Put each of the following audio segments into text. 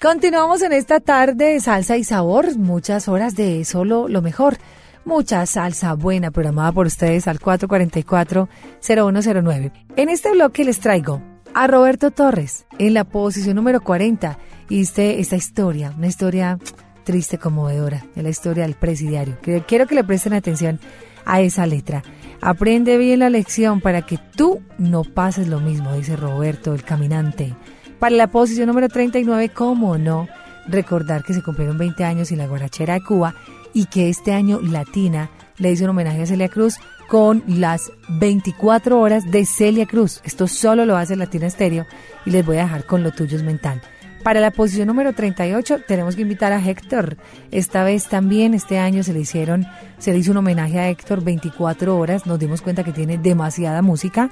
Continuamos en esta tarde de salsa y sabor, muchas horas de solo lo mejor. Mucha salsa buena programada por ustedes al 444-0109. En este bloque les traigo a Roberto Torres en la posición número 40 y este, esta historia, una historia triste, conmovedora, de la historia del presidiario. Quiero que le presten atención a esa letra. Aprende bien la lección para que tú no pases lo mismo, dice Roberto, el caminante. Para la posición número 39, ¿cómo no? Recordar que se cumplieron 20 años y la guarachera de Cuba y que este año Latina le hizo un homenaje a Celia Cruz con las 24 horas de Celia Cruz. Esto solo lo hace Latina Estéreo y les voy a dejar con lo tuyo es mental. Para la posición número 38 tenemos que invitar a Héctor. Esta vez también este año se le hicieron, se le hizo un homenaje a Héctor 24 horas. Nos dimos cuenta que tiene demasiada música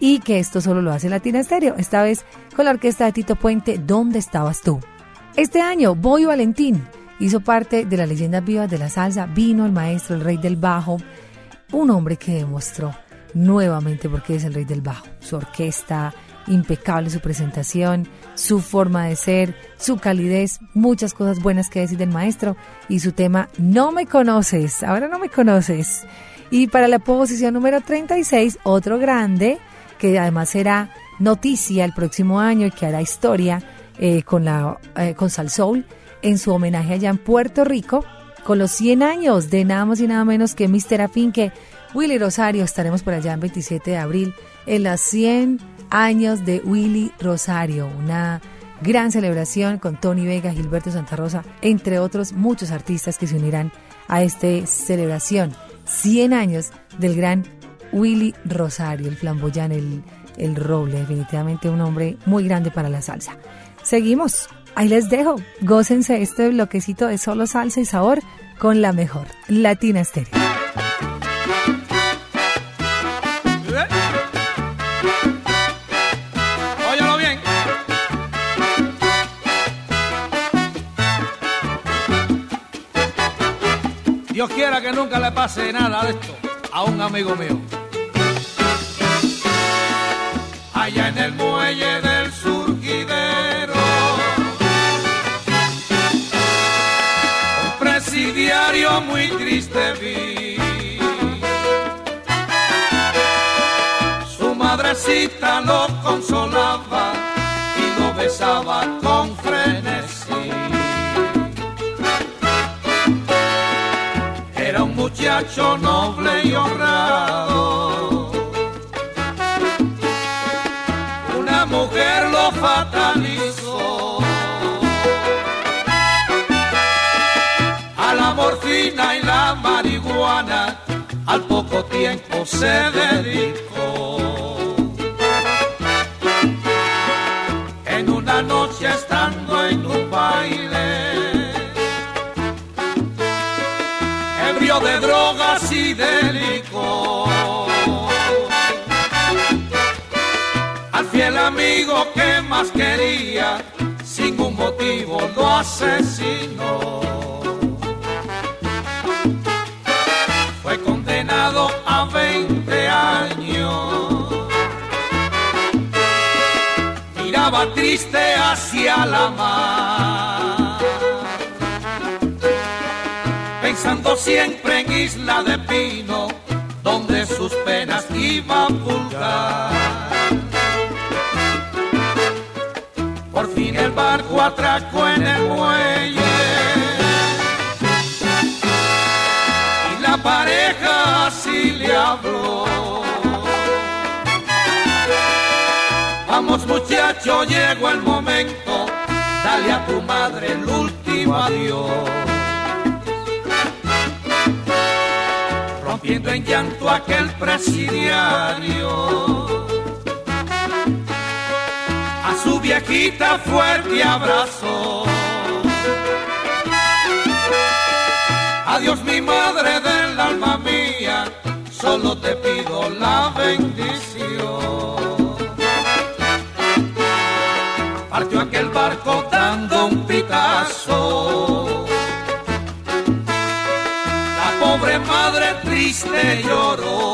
y que esto solo lo hace Latina Estéreo, esta vez con la orquesta de Tito Puente, ¿Dónde estabas tú? Este año, Boy Valentín hizo parte de las leyendas vivas de la salsa, vino el maestro, el rey del bajo, un hombre que demostró nuevamente porque es el rey del bajo, su orquesta, impecable su presentación, su forma de ser, su calidez, muchas cosas buenas que decir del maestro y su tema No me conoces, ahora no me conoces. Y para la posición número 36, otro grande, que además será noticia el próximo año y que hará historia eh, con, la, eh, con Soul en su homenaje allá en Puerto Rico, con los 100 años de nada más y nada menos que Mr. Afinque, Willy Rosario. Estaremos por allá en 27 de abril en las 100 años de Willy Rosario, una gran celebración con Tony Vega, Gilberto Santa Rosa, entre otros muchos artistas que se unirán a esta celebración. 100 años del gran Willy Rosario, el flamboyán, el, el roble, definitivamente un hombre muy grande para la salsa. Seguimos, ahí les dejo, gócense este bloquecito de solo salsa y sabor con la mejor, Latina Estéreo. bien. Dios quiera que nunca le pase nada de esto a un amigo mío allá en el muelle del surgidero. Un presidiario muy triste vi. Su madrecita lo consolaba y lo besaba con frenesí. Era un muchacho noble y honrado mujer lo fatalizó. A la morfina y la marihuana al poco tiempo se dedicó. En una noche estando en un baile, ebrio de drogas y de que más quería, sin un motivo lo asesinó. Fue condenado a 20 años. Miraba triste hacia la mar, pensando siempre en Isla de Pino, donde sus penas iban a atracó en el muelle. Y la pareja así le habló. Vamos muchacho, llegó el momento. Dale a tu madre el último adiós. Rompiendo en llanto aquel presidiario su viejita fuerte abrazo. Adiós mi madre del alma mía, solo te pido la bendición. Partió aquel barco dando un pitazo. La pobre madre triste lloró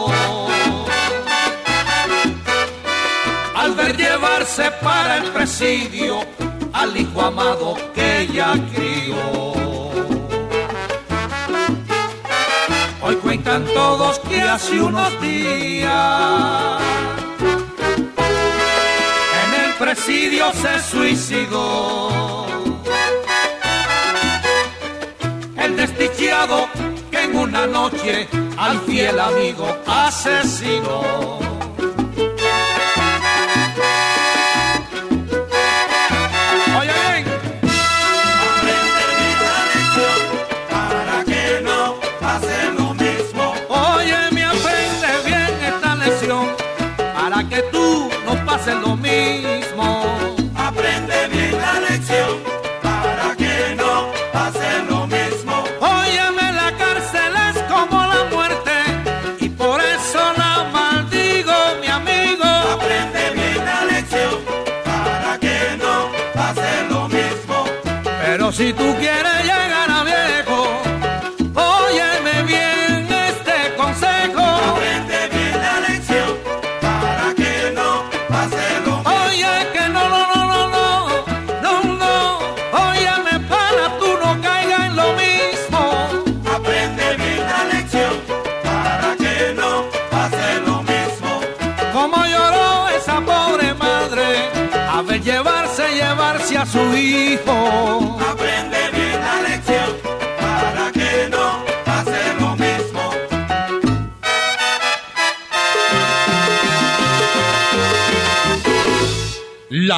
llevarse para el presidio al hijo amado que ella crió. Hoy cuentan todos que hace unos días en el presidio se suicidó. El desdichado que en una noche al fiel amigo asesinó.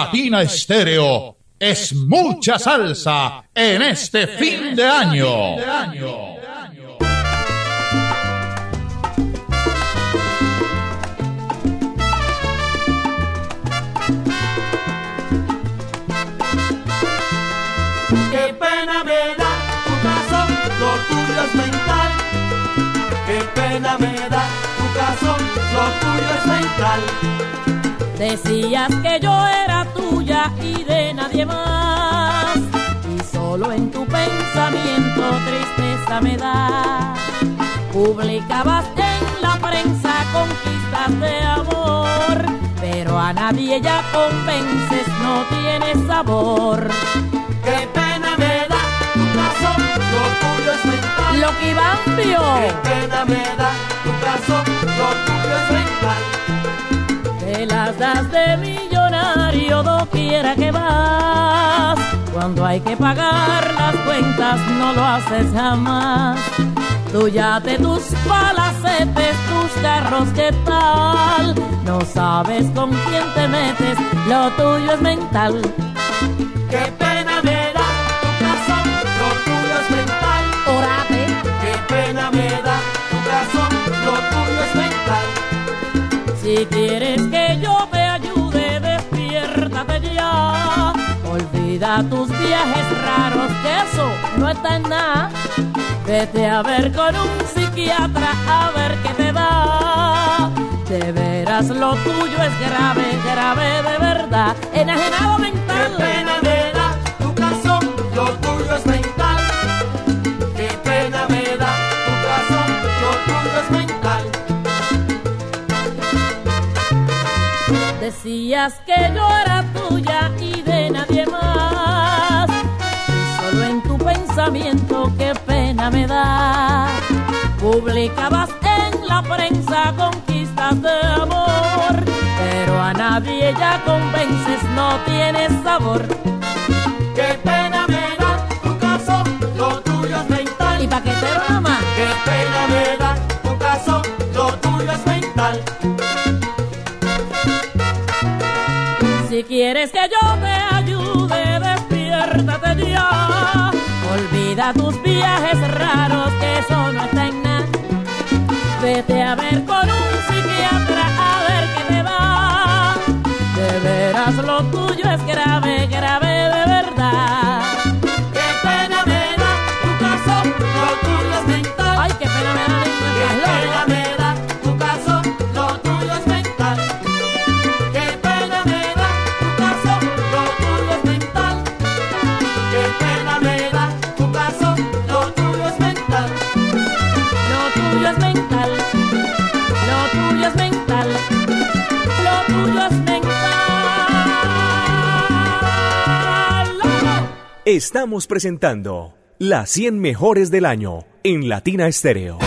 Latina Estéreo es mucha salsa en este fin de año. Qué pena me da tu caso, lo tuyo es mental. Qué pena me da tu caso, lo tuyo es mental. Decías que yo era tuya y de nadie más. Y solo en tu pensamiento tristeza me da. Publicabas en la prensa conquistas de amor. Pero a nadie ya convences, no tienes sabor. Qué pena me da tu caso, lo tuyo es mental. Lo que Qué pena me da tu caso, lo tuyo es mental las das de millonario doquiera que vas. Cuando hay que pagar las cuentas no lo haces jamás. Tú ya te tus palacetes, tus carros, ¿qué tal? No sabes con quién te metes, lo tuyo es mental. Qué pena me da tu caso, lo tuyo es mental. Orate. Qué pena me da tu caso, lo tuyo es mental. Si quieres Olvida tus viajes raros, que eso no está en nada. Vete a ver con un psiquiatra a ver qué te da. De veras lo tuyo es grave, grave de verdad. Enajenado mental. Qué pena me da tu caso, lo tuyo es mental. Qué pena me da tu caso, lo tuyo es mental. Decías que yo era pensamiento qué pena me da. Publicabas en la prensa conquistas de amor. Pero a nadie ya convences, no tienes sabor. Qué pena me da tu caso, lo tuyo es mental. ¿Y paquetero nada más? Qué pena me da tu caso, lo tuyo es mental. Si quieres que yo te ayude, despiértate ya. Olvida tus viajes raros, que eso no está en nada. Vete a ver con un psiquiatra a ver qué te va. De veras lo tuyo es grave, grave de verdad. Qué pena me da tu caso, mental. Ay, qué pena me da, niña, Qué pena Estamos presentando las 100 mejores del año en Latina Estéreo.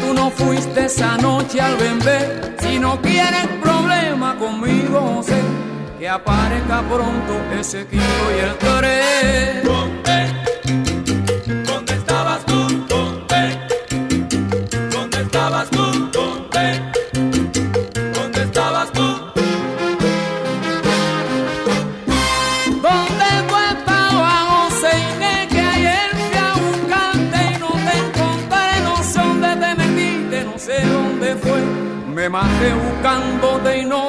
tú no fuiste esa noche al bebé. Si no quieres problema conmigo, sé que aparezca pronto ese equipo y el. que más que buscándote y no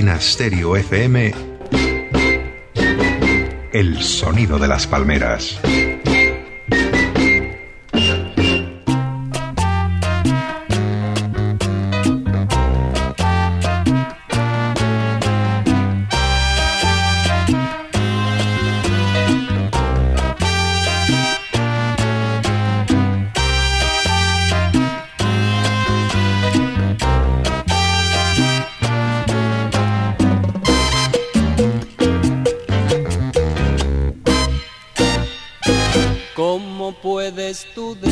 Latina Stereo FM, el sonido de las palmeras. to the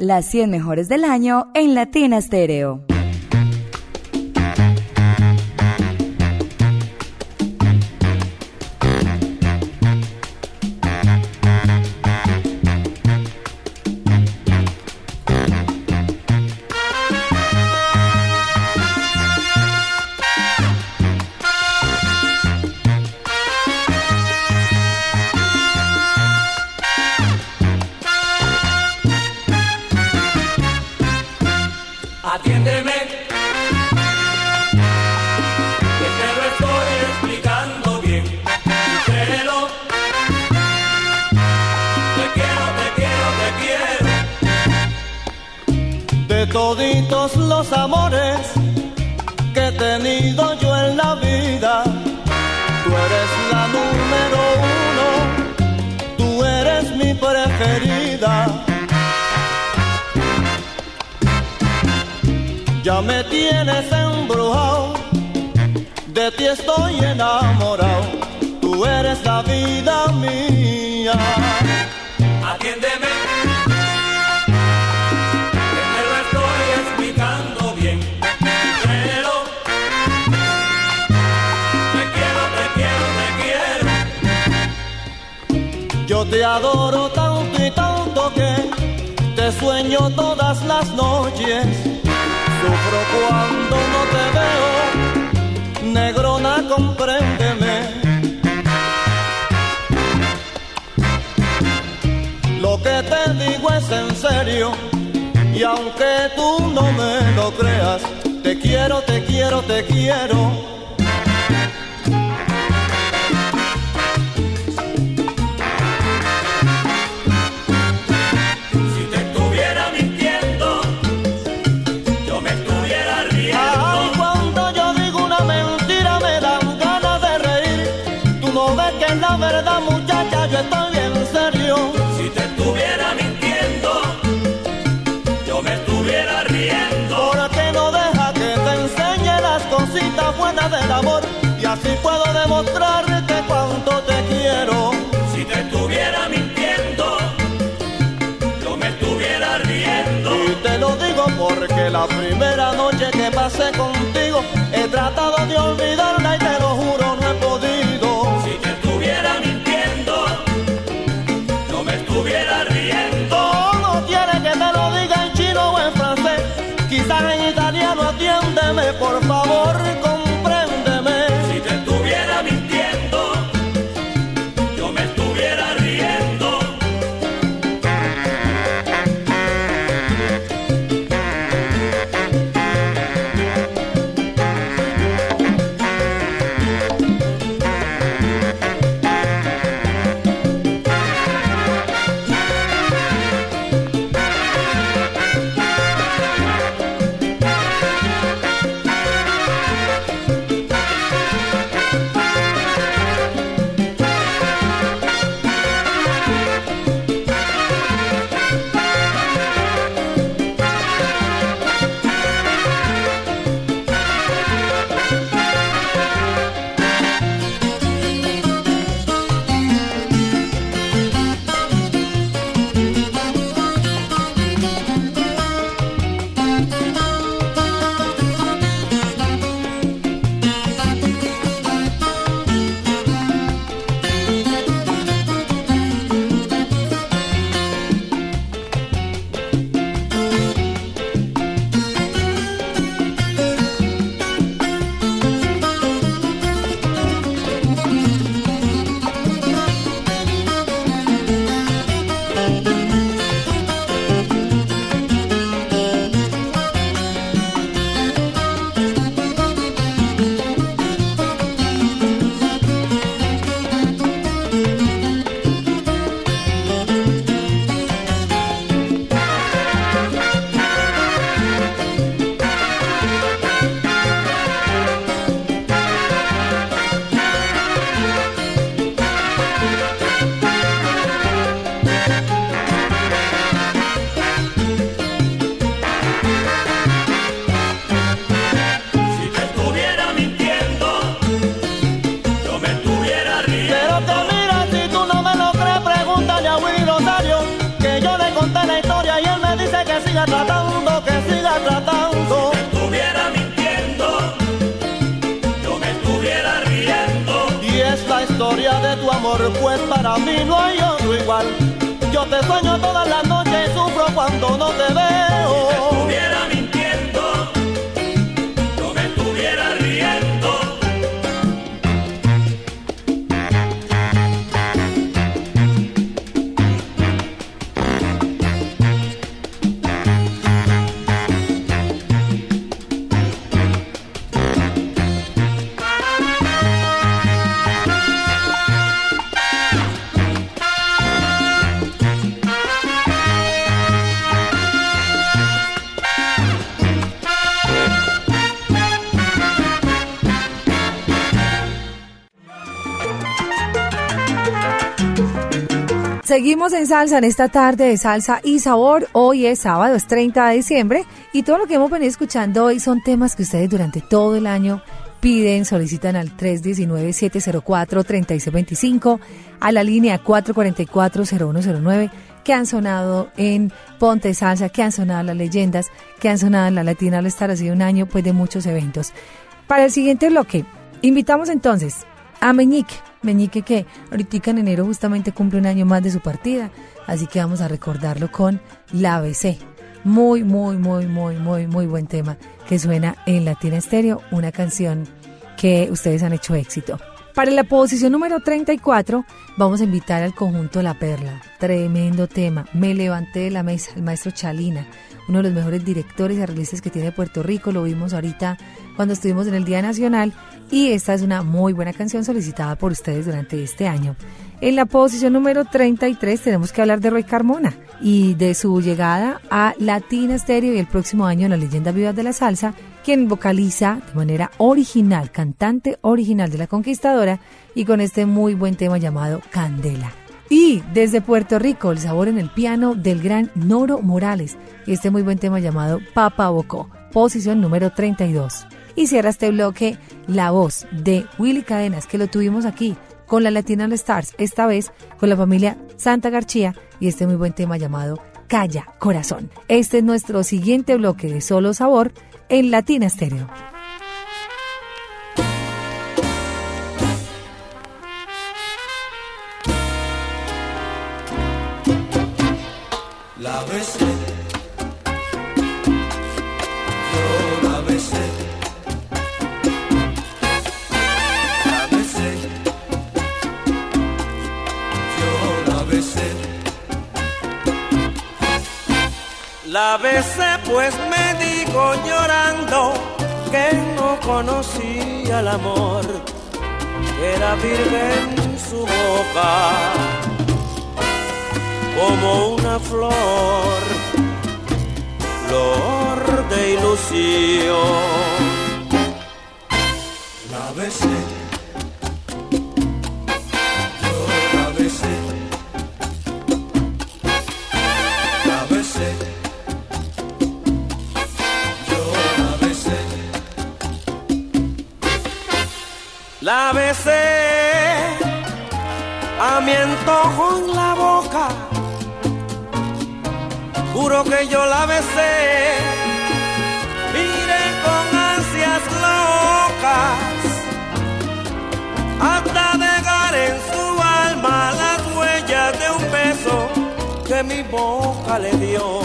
las 100 mejores del año en Latina Stereo. tienes embrujado, de ti estoy enamorado, tú eres la vida mía. Atiéndeme, que te lo estoy explicando bien, pero te quiero, te quiero, te quiero. Yo te adoro tanto y tanto que te sueño todas las noches cuando no te veo, negrona, compréndeme. Lo que te digo es en serio, y aunque tú no me lo creas, te quiero, te quiero, te quiero La primera noche que pasé contigo, he tratado de olvidar. Seguimos en salsa en esta tarde de salsa y sabor. Hoy es sábado, es 30 de diciembre y todo lo que hemos venido escuchando hoy son temas que ustedes durante todo el año piden, solicitan al 319-704-3625, a la línea 444-0109, que han sonado en Ponte Salsa, que han sonado las leyendas, que han sonado en la Latina al estar así un año pues de muchos eventos. Para el siguiente bloque, invitamos entonces a Meñique, Meñique que ahorita en enero justamente cumple un año más de su partida, así que vamos a recordarlo con La ABC. Muy, muy, muy, muy, muy, muy buen tema que suena en Latina Estéreo, una canción que ustedes han hecho éxito. Para la posición número 34 vamos a invitar al conjunto La Perla. Tremendo tema. Me levanté de la mesa, el maestro Chalina, uno de los mejores directores y arreglistas que tiene Puerto Rico. Lo vimos ahorita cuando estuvimos en el Día Nacional y esta es una muy buena canción solicitada por ustedes durante este año. En la posición número 33 tenemos que hablar de Roy Carmona y de su llegada a Latina Stereo y el próximo año en la leyenda viva de la salsa, quien vocaliza de manera original, cantante original de la conquistadora y con este muy buen tema llamado Candela. Y desde Puerto Rico, el sabor en el piano del gran Noro Morales y este muy buen tema llamado Papa Bocó, posición número 32. Y cierra este bloque la voz de Willy Cadenas, que lo tuvimos aquí con la Latina All Stars, esta vez con la familia Santa García y este muy buen tema llamado Calla Corazón. Este es nuestro siguiente bloque de Solo Sabor en Latina Stereo. La besé pues me dijo llorando que no conocía el amor, que era virgen su boca como una flor, flor de ilusión. La besé, La besé a mi antojo en la boca. Juro que yo la besé. Miré con ansias locas hasta dejar en su alma las huellas de un beso que mi boca le dio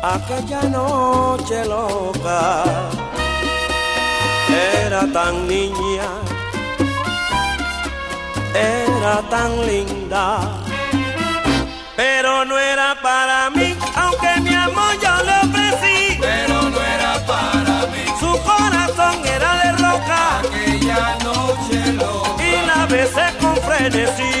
aquella noche loca. Era tan niña era tan linda, pero no era para mí, aunque mi amor yo le ofrecí, Pero no era para mí su corazón era de roca aquella noche loca. y la besé con frenesí,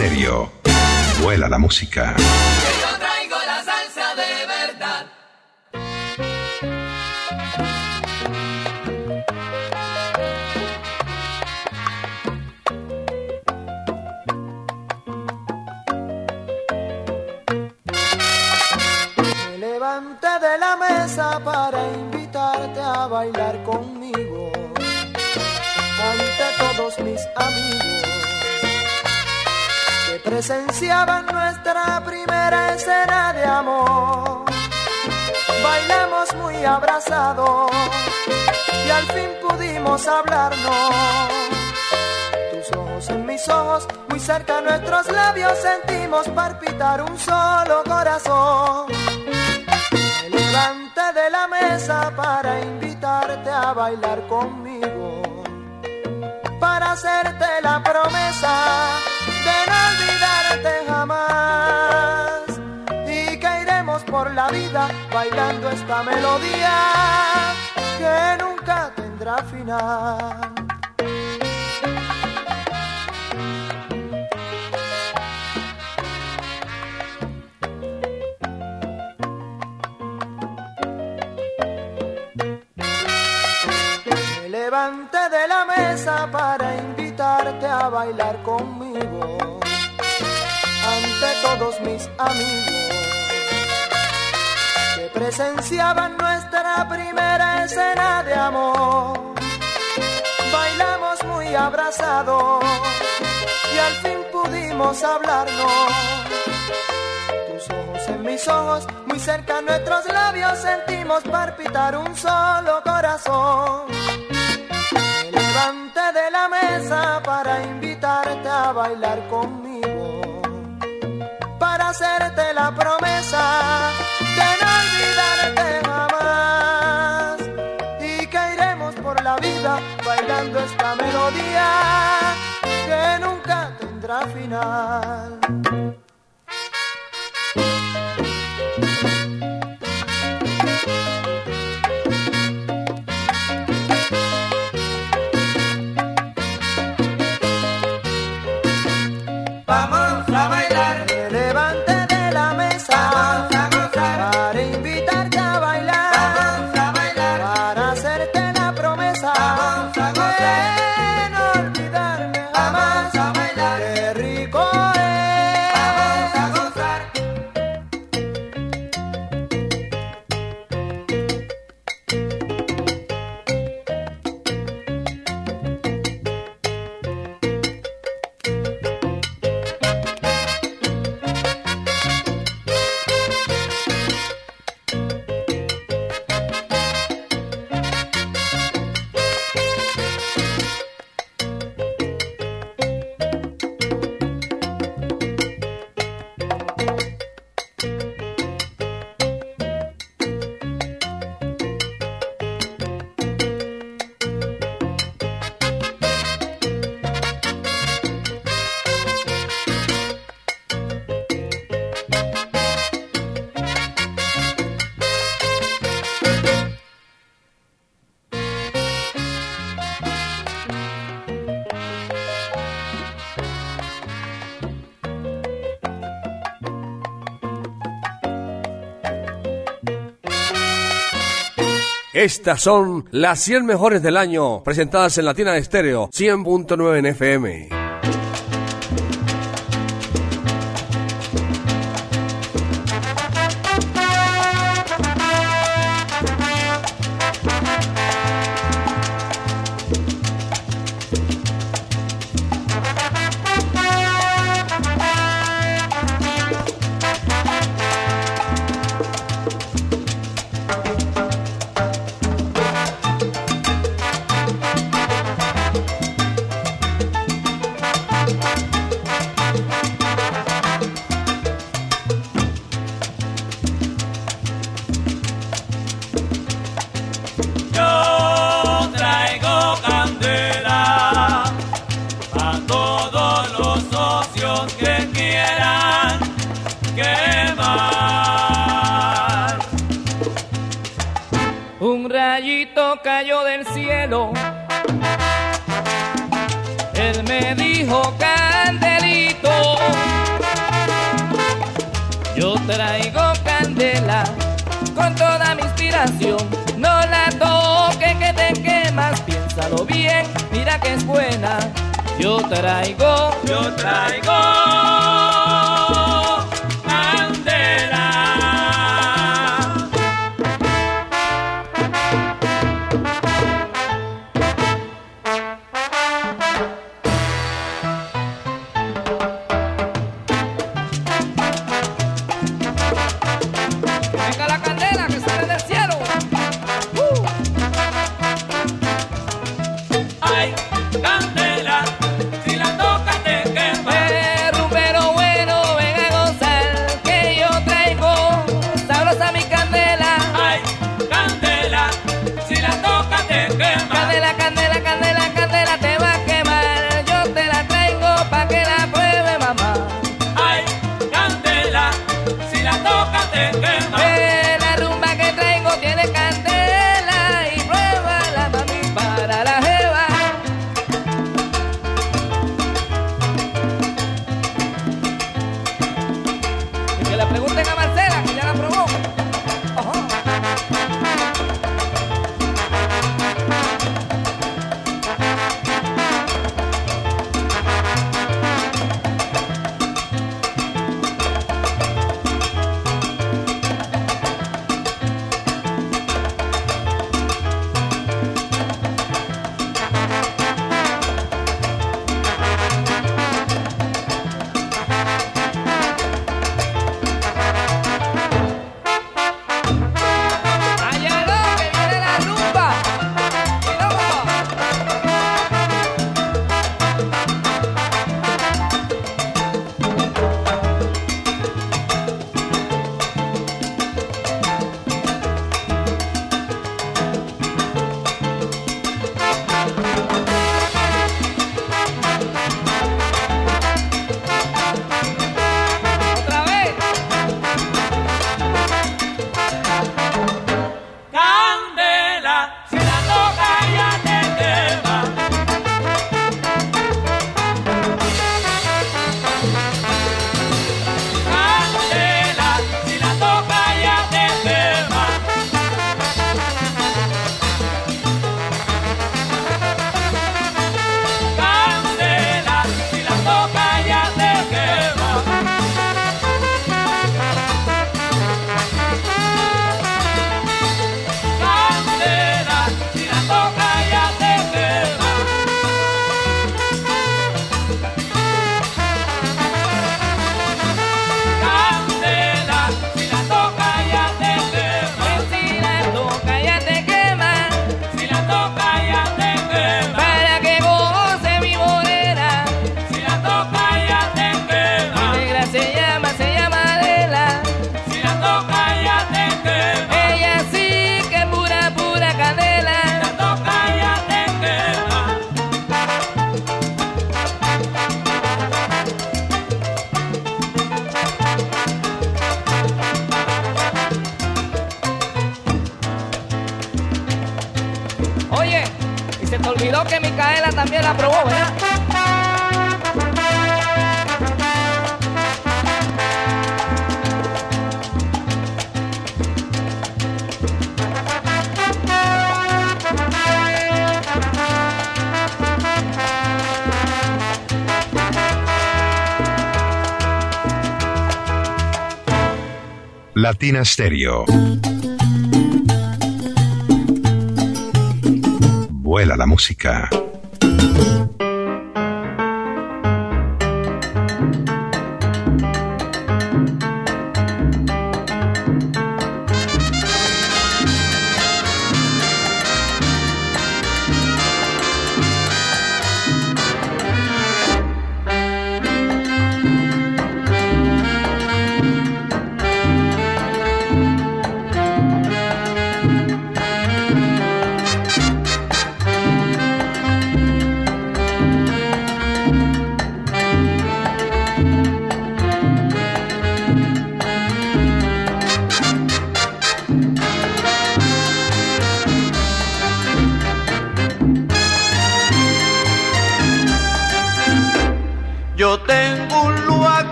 Stereo. Vuela la música. Pudimos hablarnos. Tus ojos en mis ojos, muy cerca nuestros labios sentimos palpitar un solo corazón. Me levanté de la mesa para invitarte a bailar conmigo, para hacerte la promesa de no olvidarte jamás y que iremos por la vida bailando esta melodía que nunca tendrá. Me levanté de la mesa para invitarte a bailar conmigo ante todos mis amigos presenciaban nuestra primera escena de amor. Bailamos muy abrazados y al fin pudimos hablarnos. Tus ojos en mis ojos, muy cerca nuestros labios sentimos palpitar un solo corazón. Me levanté de la mesa para invitarte a bailar conmigo, para hacerte la promesa bailando esta melodía que nunca tendrá final. Estas son las 100 mejores del año, presentadas en Latina Estéreo 100.9 en FM. Latina Stereo. Vuela la música.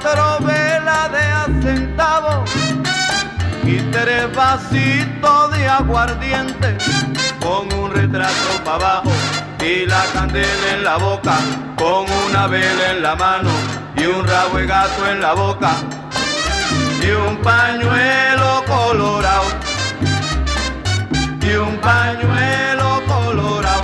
cuatro velas de acentavo y tres vasitos de aguardiente con un retrato para abajo y la candela en la boca con una vela en la mano y un rabo de gato en la boca y un pañuelo colorado y un pañuelo colorado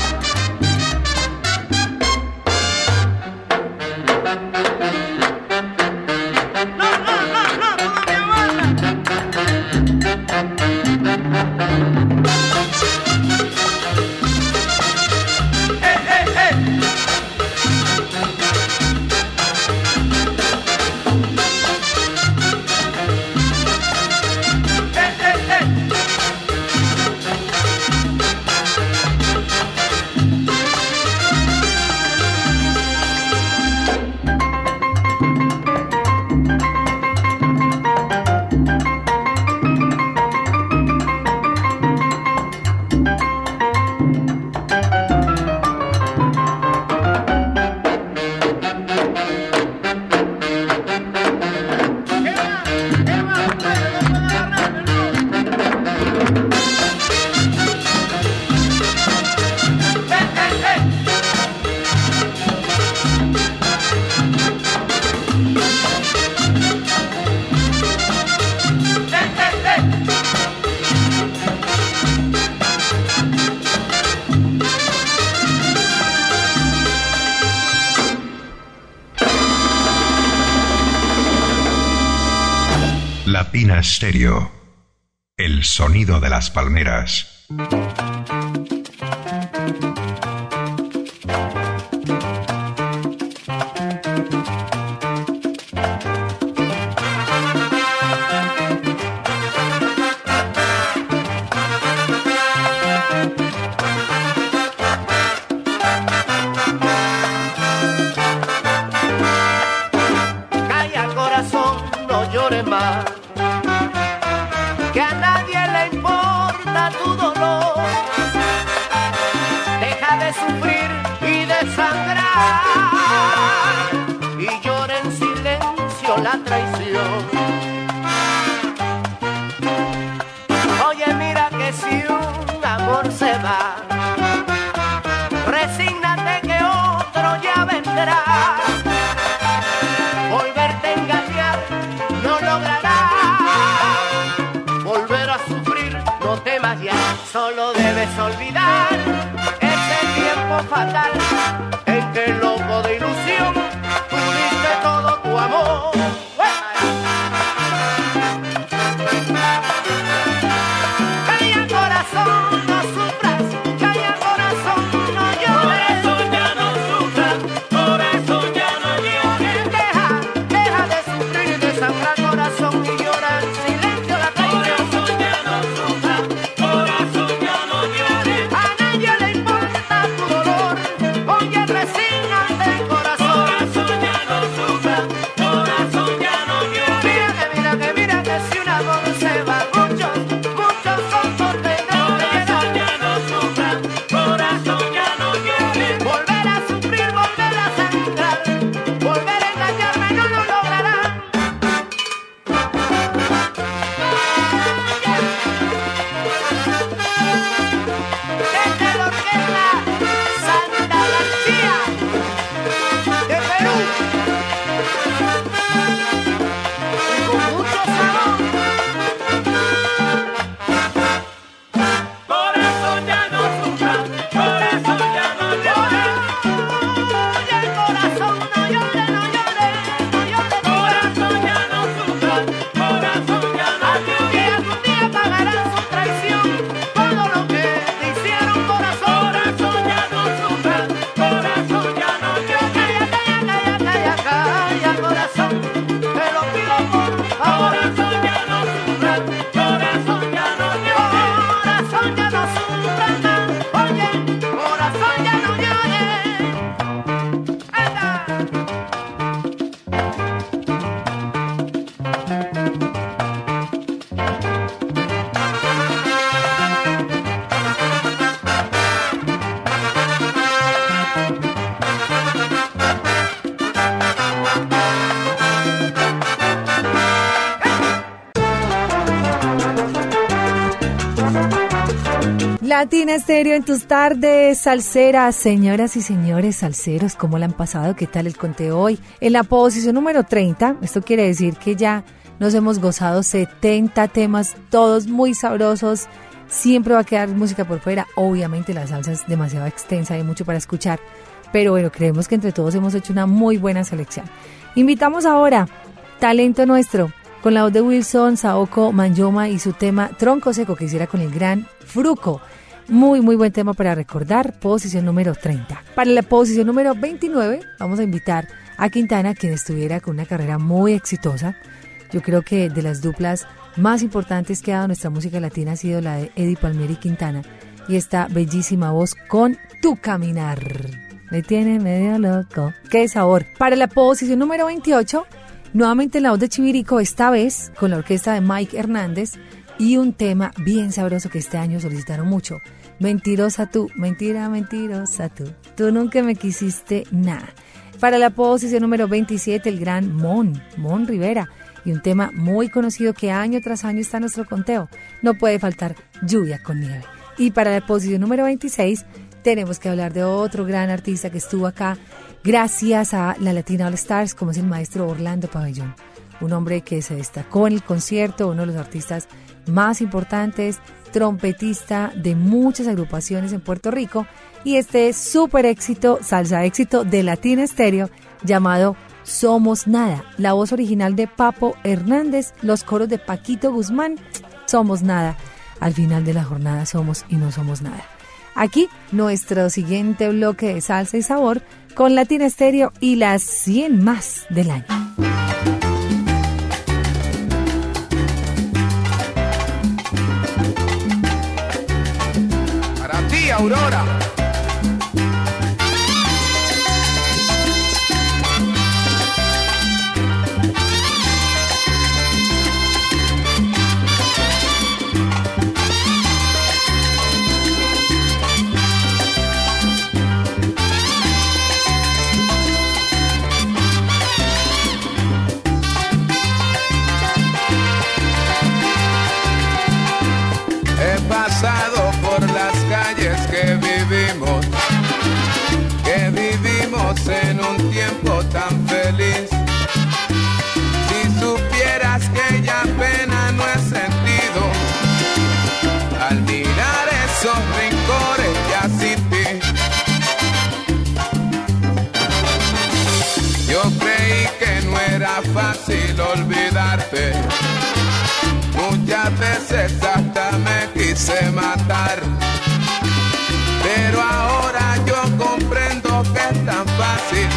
carneras. Estéreo en tus tardes, salseras, señoras y señores salseros, ¿cómo la han pasado? ¿Qué tal el conteo hoy? En la posición número 30, esto quiere decir que ya nos hemos gozado 70 temas, todos muy sabrosos. Siempre va a quedar música por fuera. Obviamente la salsa es demasiado extensa, hay mucho para escuchar. Pero bueno, creemos que entre todos hemos hecho una muy buena selección. Invitamos ahora, talento nuestro, con la voz de Wilson, Saoko Manyoma y su tema Tronco Seco que hiciera con el gran Fruco. Muy, muy buen tema para recordar, posición número 30. Para la posición número 29 vamos a invitar a Quintana, quien estuviera con una carrera muy exitosa. Yo creo que de las duplas más importantes que ha dado nuestra música latina ha sido la de Eddie Palmieri Quintana. Y esta bellísima voz con Tu Caminar. Me tiene medio loco. ¡Qué sabor! Para la posición número 28 Nuevamente la voz de Chivirico, esta vez con la orquesta de Mike Hernández y un tema bien sabroso que este año solicitaron mucho. Mentirosa tú, mentira, mentirosa tú. Tú nunca me quisiste nada. Para la posición número 27, el gran Mon, Mon Rivera. Y un tema muy conocido que año tras año está en nuestro conteo. No puede faltar lluvia con nieve. Y para la posición número 26, tenemos que hablar de otro gran artista que estuvo acá gracias a la Latina All Stars, como es el maestro Orlando Pabellón, un hombre que se destacó en el concierto, uno de los artistas más importantes, trompetista de muchas agrupaciones en Puerto Rico, y este súper éxito, salsa éxito de Latina Estéreo, llamado Somos Nada, la voz original de Papo Hernández, los coros de Paquito Guzmán, Somos Nada. Al final de la jornada somos y no somos nada. Aquí nuestro siguiente bloque de salsa y sabor con Latina Estéreo y las 100 más del año. Aurora. Fácil olvidarte. Muchas veces hasta me quise matar. Pero ahora yo comprendo que es tan fácil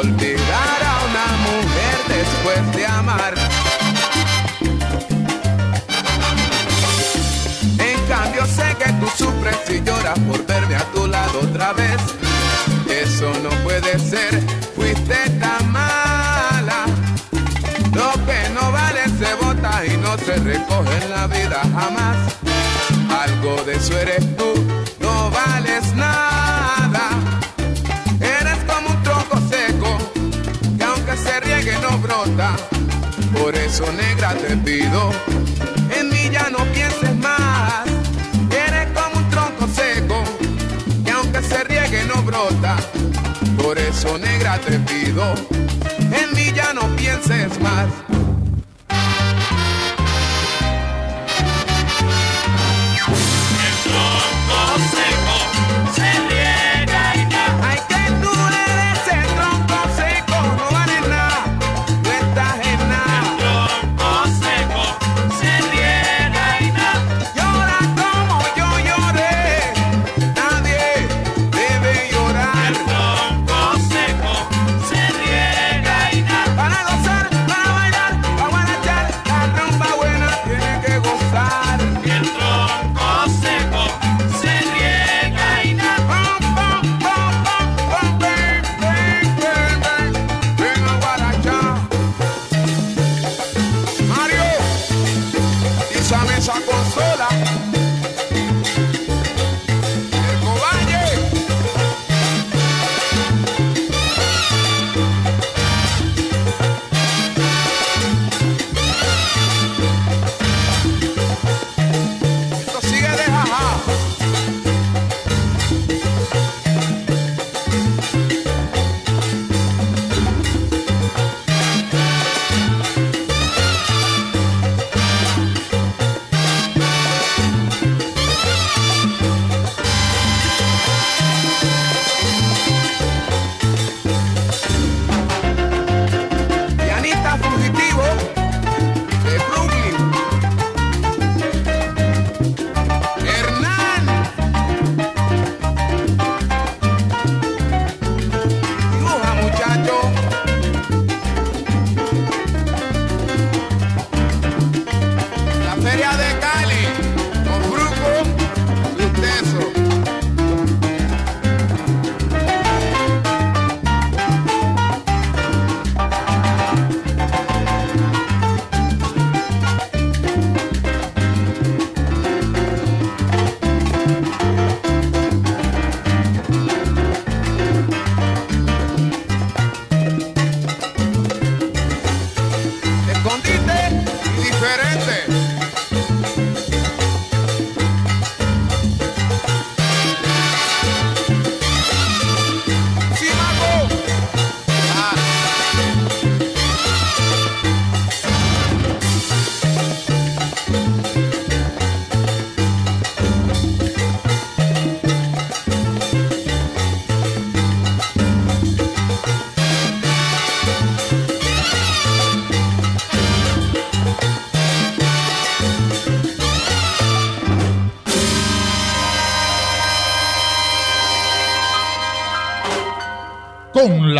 olvidar a una mujer después de amar. En cambio sé que tú sufres y lloras por verme a tu lado otra vez. Eso no puede ser, en la vida jamás. Algo de eso eres tú, no vales nada. Eres como un tronco seco, que aunque se riegue no brota. Por eso negra te pido, en mí ya no pienses más. Eres como un tronco seco, que aunque se riegue no brota. Por eso negra te pido, en mí ya no pienses más.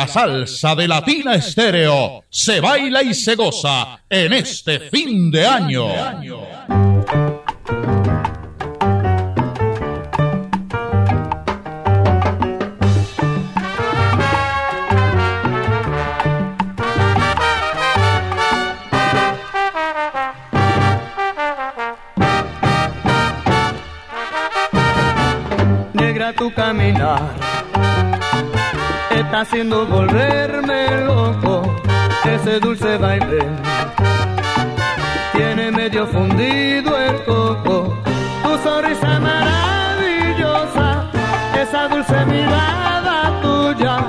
la salsa de Latina Estéreo se baila y se goza en este fin de año. Negra tu caminar está haciendo volverme loco ese dulce baile. Tiene medio fundido el coco, tu sonrisa maravillosa, esa dulce mirada tuya.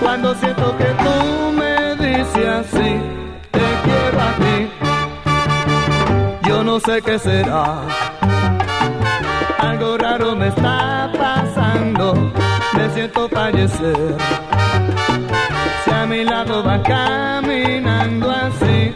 Cuando siento que tú me dices así, te quiero a ti. Yo no sé qué será, algo raro me está pasando, me siento fallecer a mi lado va caminando así.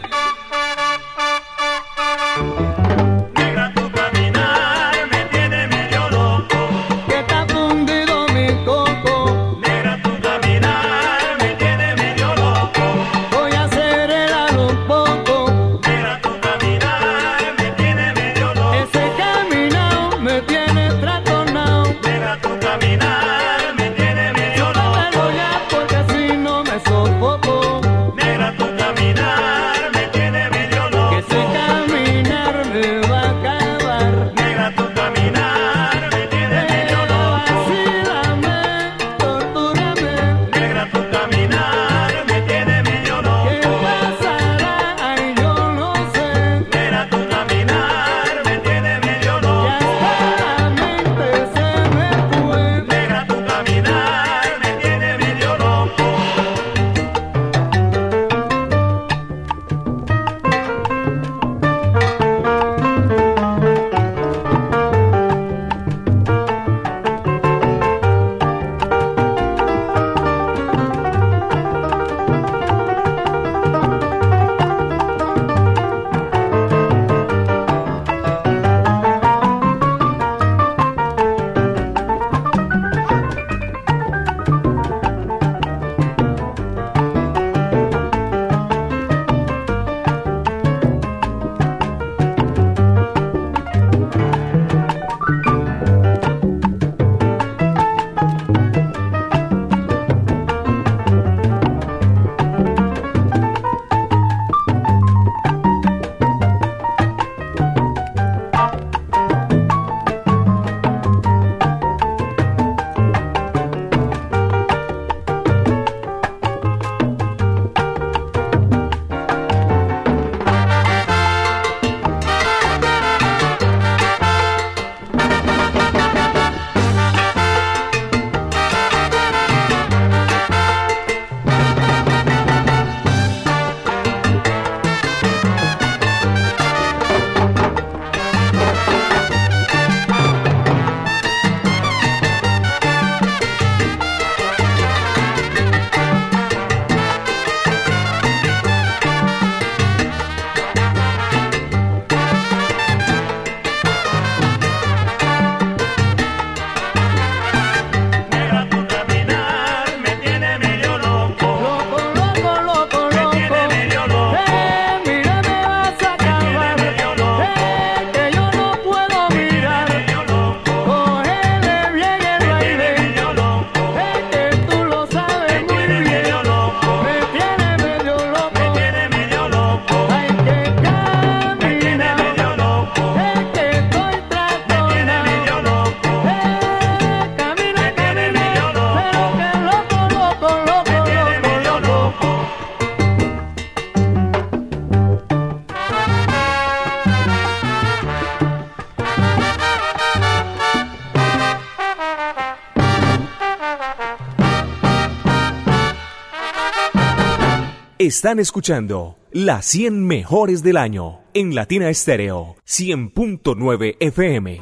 Están escuchando las 100 mejores del año en Latina Estéreo 100.9 FM.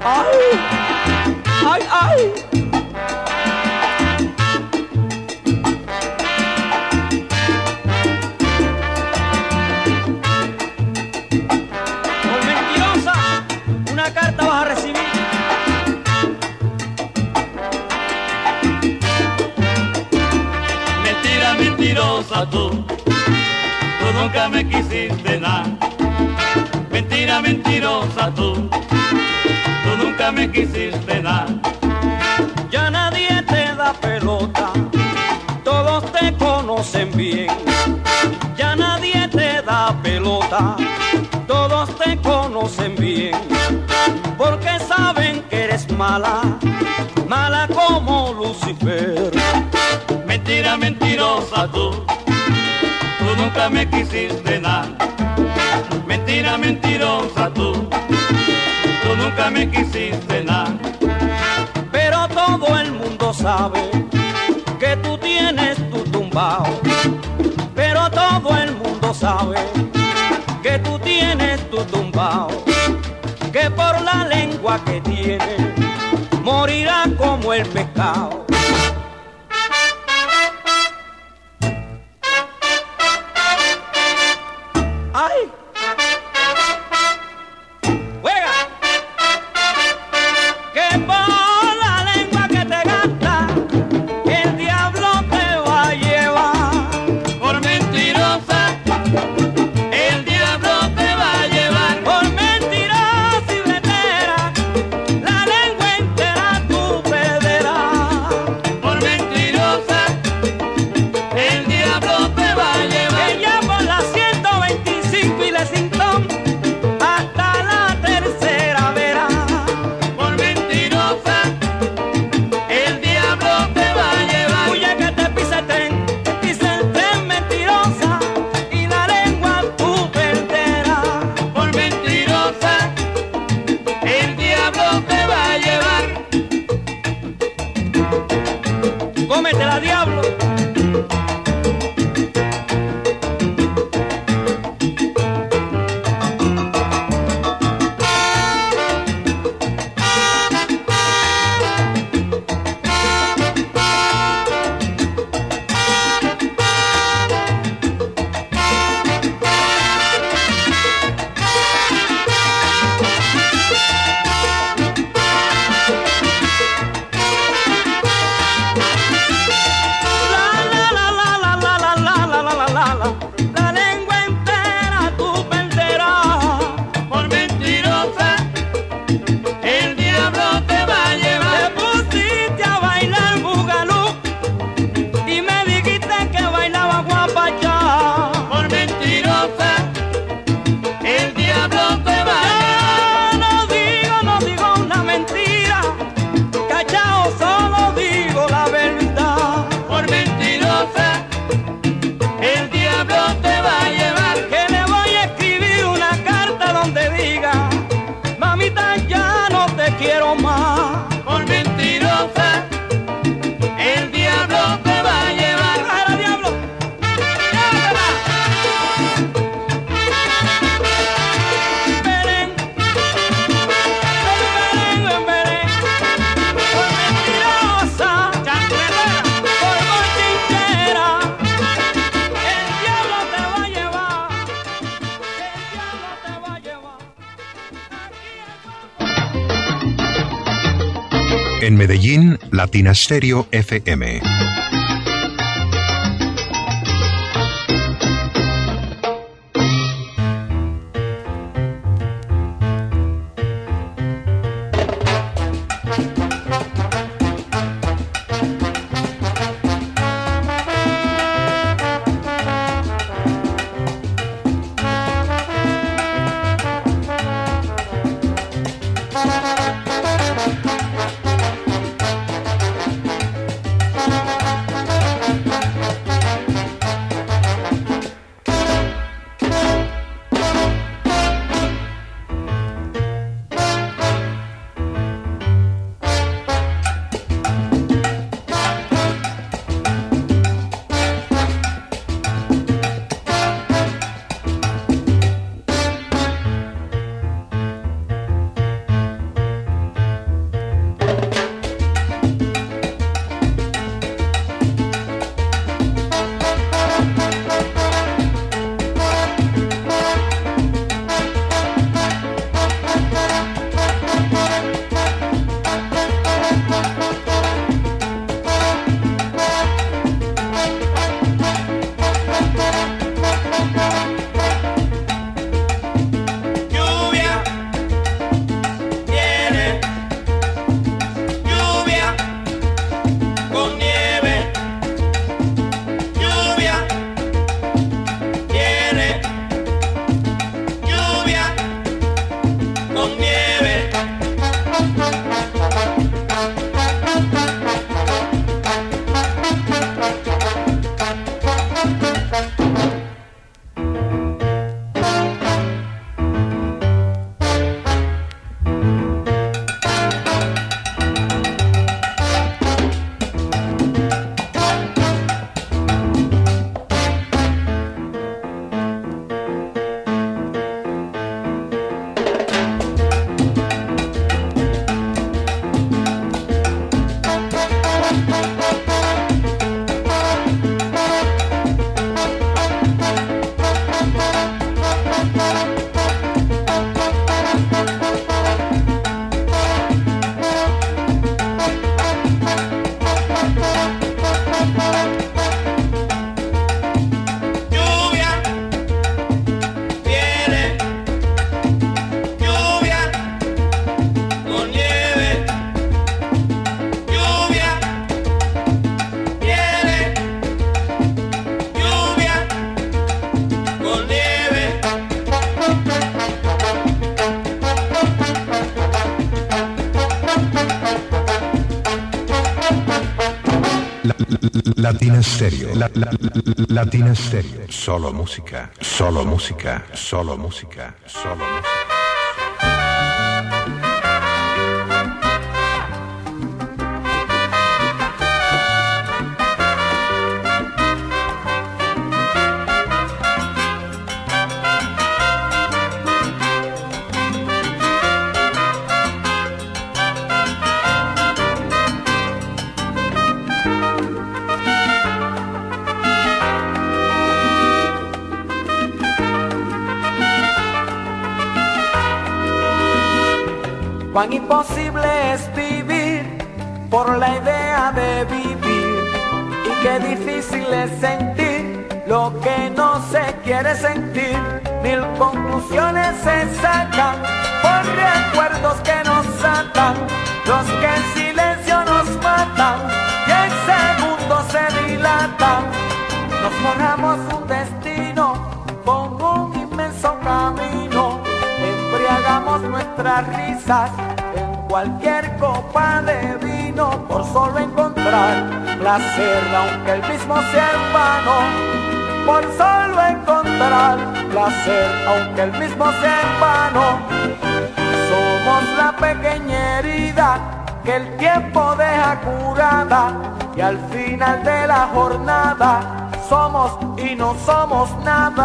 ¡Ay! ¡Ay, ay! nunca me quisiste dar, Mentira, mentirosa tú, tú nunca me quisiste dar. Ya nadie te da pelota, todos te conocen bien. Ya nadie te da pelota, todos te conocen bien. Porque saben que eres mala, mala como Lucifer. Mentira, mentirosa tú nunca me quisiste dar. Mentira, mentirosa tú, tú nunca me quisiste dar. Pero todo el mundo sabe que tú tienes tu tumbao. Pero todo el mundo sabe que tú tienes tu tumbao. Que por la lengua que tiene morirá como el pecado Dinasterio FM. La, la, Stereo. Solo música. Solo música. Solo música. Solo música. Ignoramos su destino con un inmenso camino. Embriagamos nuestras risas en cualquier copa de vino por solo encontrar placer, aunque el mismo sea en vano. Por solo encontrar placer, aunque el mismo sea en vano. Somos la pequeña herida que el tiempo deja curada y al final de la jornada somos y no somos nada.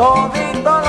todo e.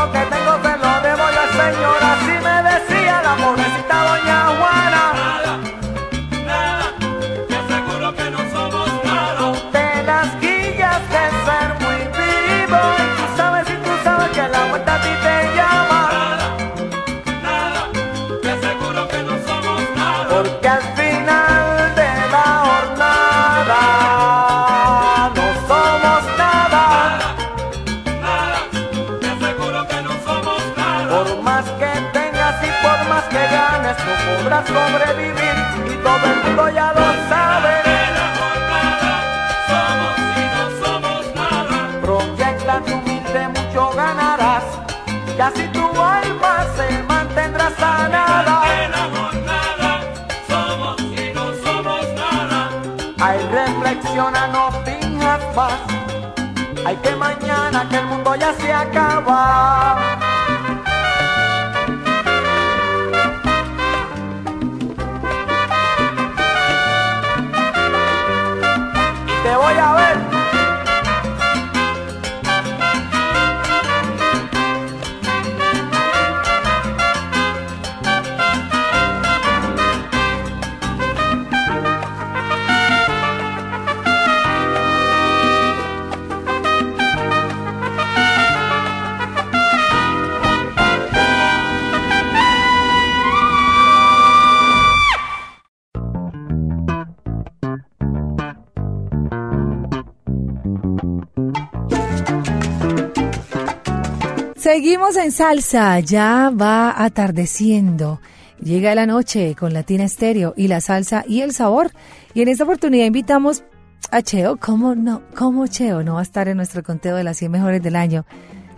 Seguimos en salsa, ya va atardeciendo. Llega la noche con Latina Estéreo y la salsa y el sabor. Y en esta oportunidad invitamos a Cheo. ¿Cómo no? ¿Cómo Cheo no va a estar en nuestro conteo de las 100 mejores del año?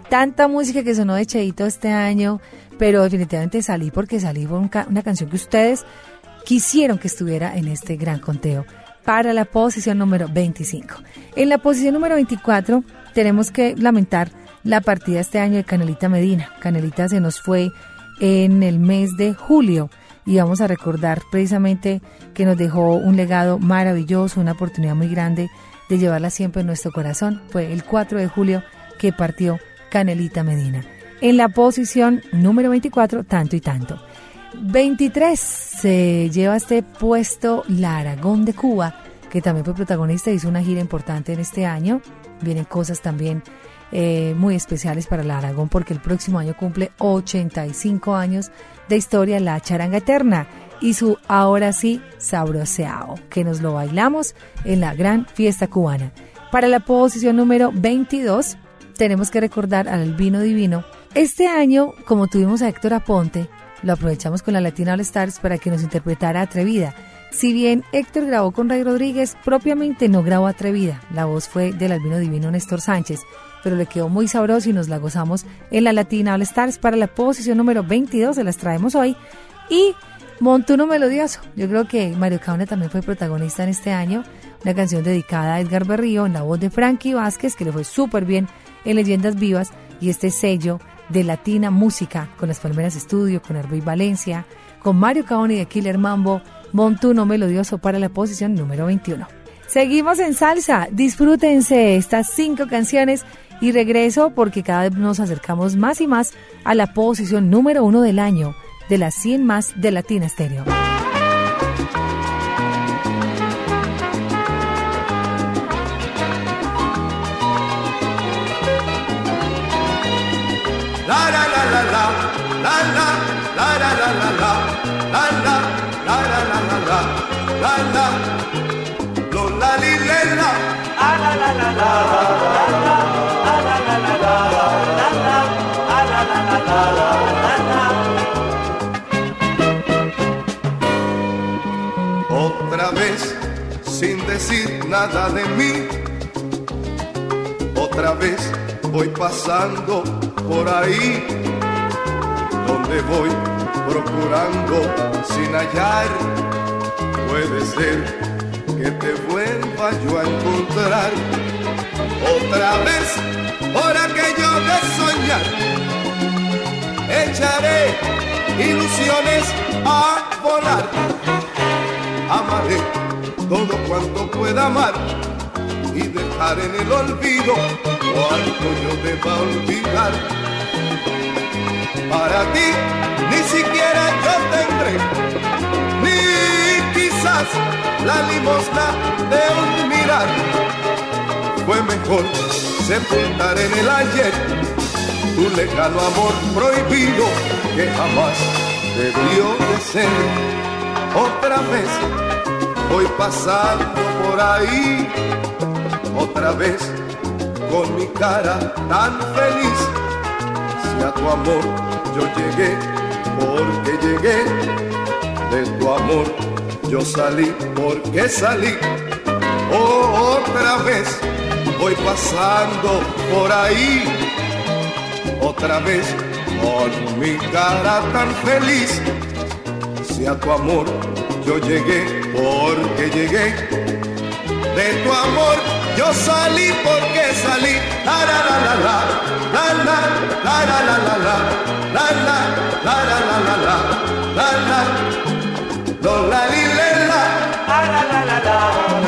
Tanta música que sonó de Cheito este año, pero definitivamente salí porque salí por una canción que ustedes quisieron que estuviera en este gran conteo para la posición número 25. En la posición número 24 tenemos que lamentar la partida este año de Canelita Medina. Canelita se nos fue en el mes de julio y vamos a recordar precisamente que nos dejó un legado maravilloso, una oportunidad muy grande de llevarla siempre en nuestro corazón. Fue el 4 de julio que partió Canelita Medina. En la posición número 24, tanto y tanto. 23 se lleva este puesto la Aragón de Cuba, que también fue protagonista, hizo una gira importante en este año. Vienen cosas también eh, muy especiales para la Aragón porque el próximo año cumple 85 años de historia la charanga eterna y su ahora sí sabroseao, que nos lo bailamos en la gran fiesta cubana. Para la posición número 22 tenemos que recordar al vino divino. Este año, como tuvimos a Héctor Aponte, lo aprovechamos con la Latina All Stars para que nos interpretara Atrevida. Si bien Héctor grabó con Ray Rodríguez, propiamente no grabó Atrevida. La voz fue del albino divino Néstor Sánchez, pero le quedó muy sabroso y nos la gozamos en la Latina All Stars para la posición número 22, se las traemos hoy. Y Montuno Melodioso. Yo creo que Mario Caona también fue protagonista en este año. Una canción dedicada a Edgar Berrío en la voz de Frankie Vázquez, que le fue súper bien en Leyendas Vivas. Y este sello de Latina Música con las Palmeras Estudio, con Hervey Valencia, con Mario Caona y de Killer Mambo. Montuno Melodioso para la posición número 21. Seguimos en salsa. Disfrútense estas cinco canciones y regreso porque cada vez nos acercamos más y más a la posición número uno del año de las 100 más de Latina Stereo. La la la la la la la la la la la la Otra vez sin decir nada de mí. Otra vez voy pasando por ahí. Donde voy procurando sin hallar. Puede ser que te vuelva yo a encontrar otra vez por aquello de soñar. Echaré ilusiones a volar. Amaré todo cuanto pueda amar y dejar en el olvido cuanto yo deba olvidar. Para ti ni siquiera yo tendré, ni quizás la limosna de un mirar. Fue mejor sepultar en el ayer tu lejano amor prohibido que jamás debió de ser. Otra vez voy pasando por ahí, otra vez con mi cara tan feliz. Si a tu amor yo llegué, porque llegué, de tu amor yo salí, porque salí. Oh, otra vez voy pasando por ahí, otra vez con mi cara tan feliz. Si a tu amor yo llegué, porque llegué, de tu amor. Yo salí porque salí. La la la la la, la la la la la la la, la la la la la la la, la la,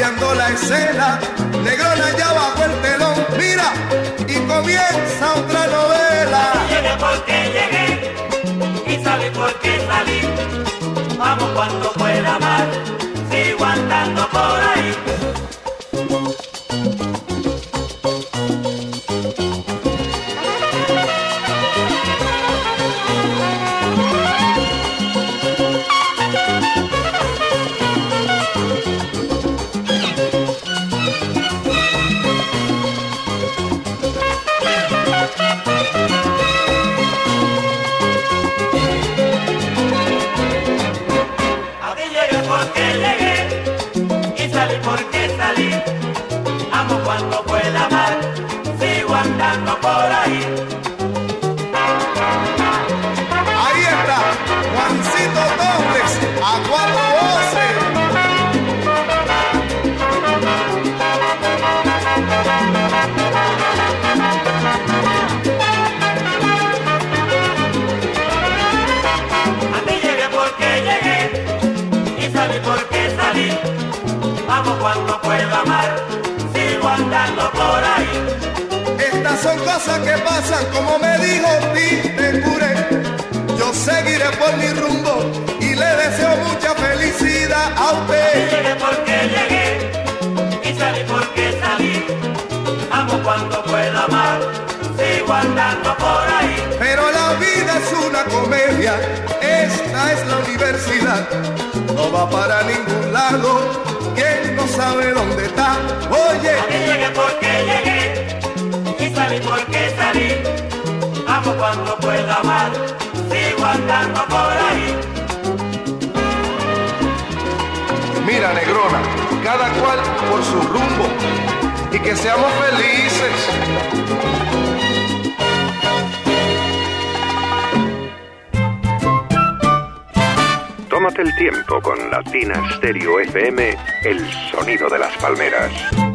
cambiando la escena, negrona ya bajo el telón, mira, y comienza otra novela. Llegué porque llegué y salí porque salí. Amo cuando pueda amar, cuando pueda amar, sigo andando por ahí. mira negrona, cada cual por su rumbo y que seamos felices. Tómate el tiempo con Latina Stereo FM, el sonido de las palmeras.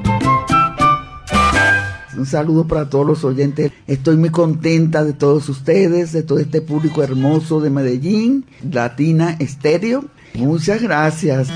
Un saludo para todos los oyentes. Estoy muy contenta de todos ustedes, de todo este público hermoso de Medellín, Latina Estéreo. Muchas gracias.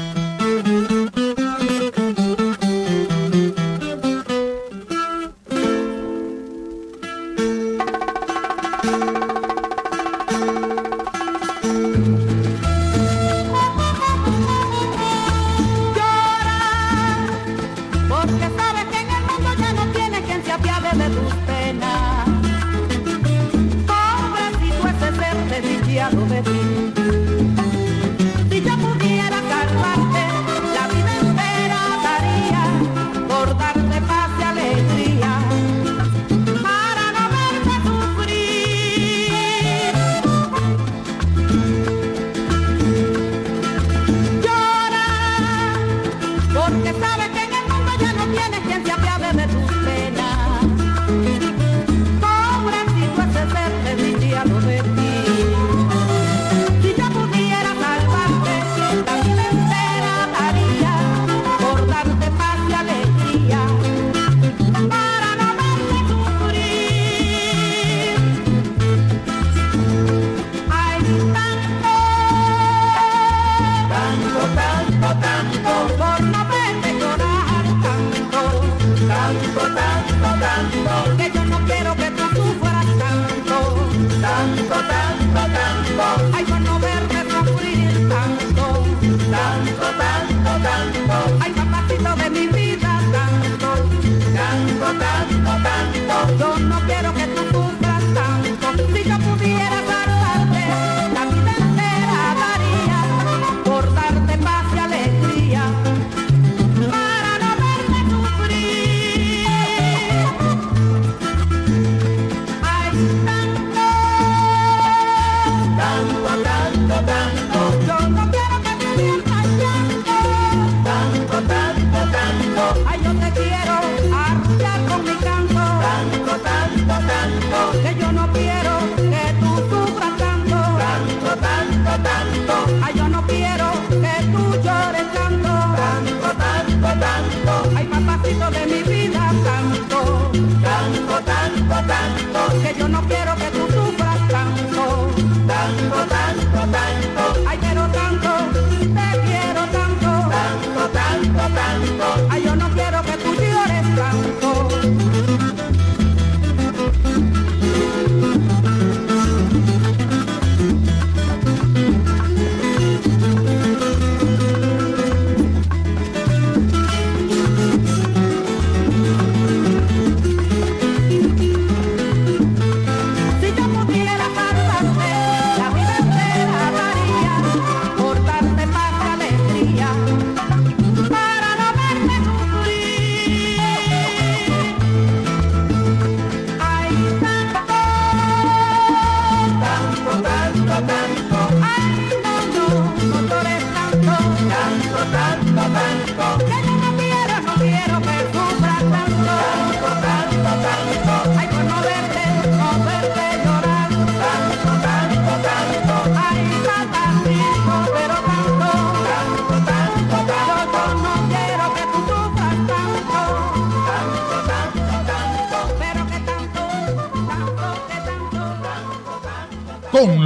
cantando. Ay, yo no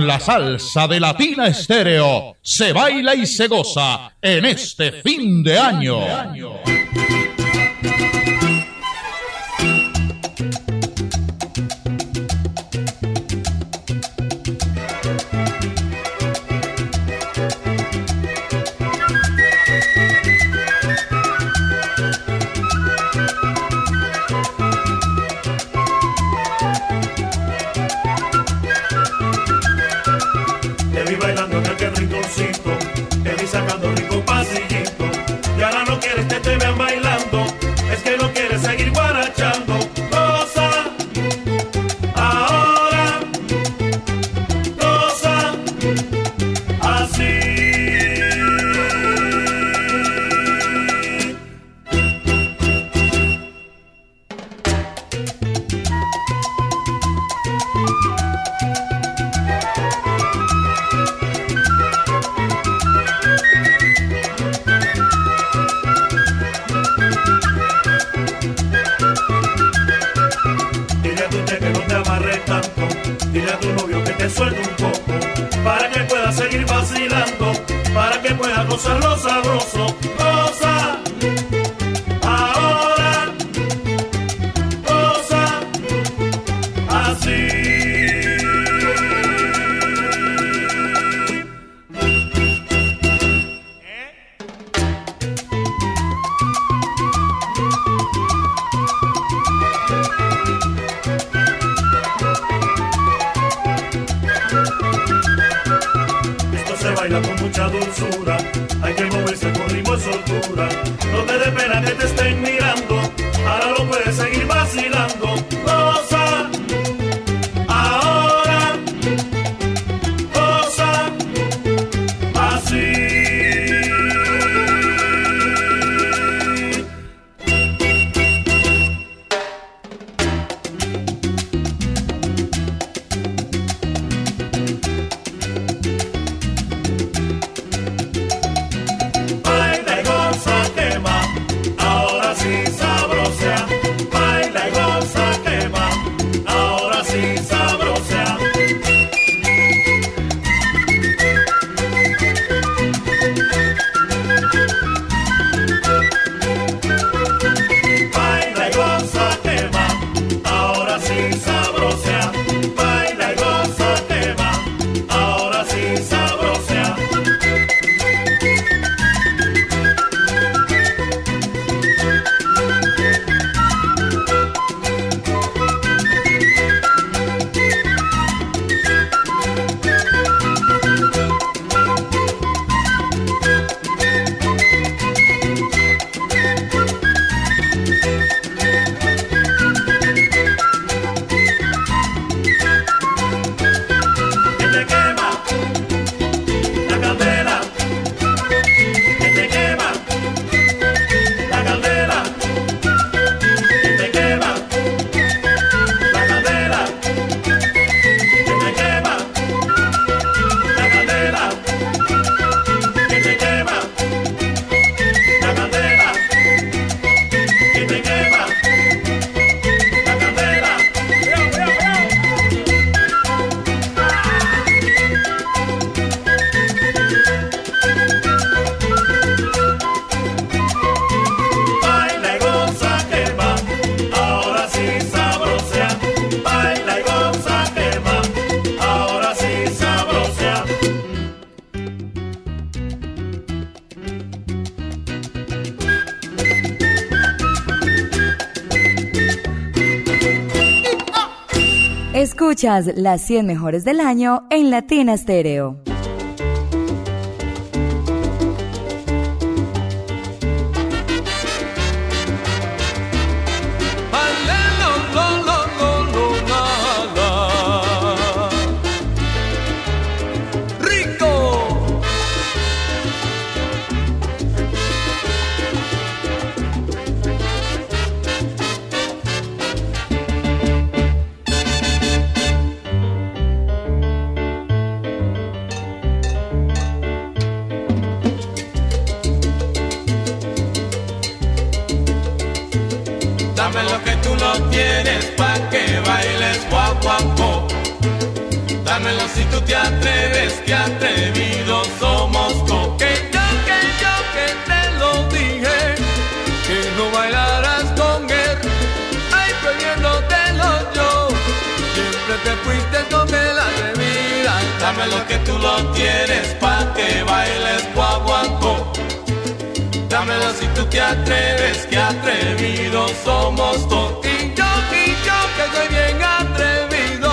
la salsa de Latina Estéreo. Se baila y se goza en este fin de año. Escuchas las 100 mejores del año en Latina Stereo. lo tienes pa' que bailes guaguancó. Dámelo si tú te atreves, que atrevidos somos todos. Yo, y yo, que soy bien atrevido,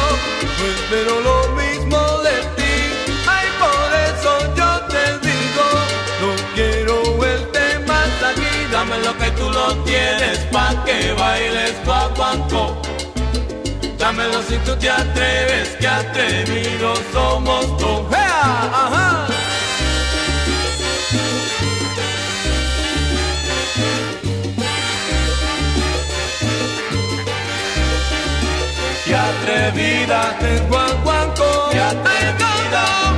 pues pero lo mismo de ti. Ay, por eso yo te digo, no quiero el más aquí. Dame lo que tú lo tienes pa' que bailes guaguancó. Dámelo si tú te atreves, que atrevidos somos tú. ¡Vea! ¡Ajá! ¡Qué atrevida! ¡Qué guanguanco! ¡Qué atrevida!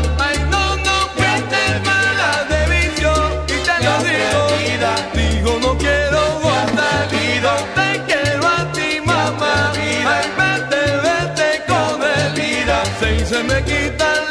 me quitan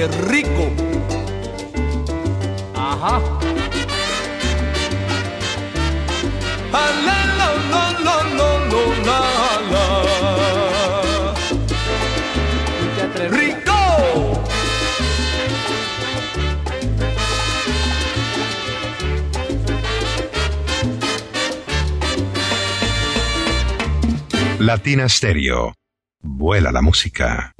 qué rico. Ajá. Rico. Latina Stereo. Vuela la música.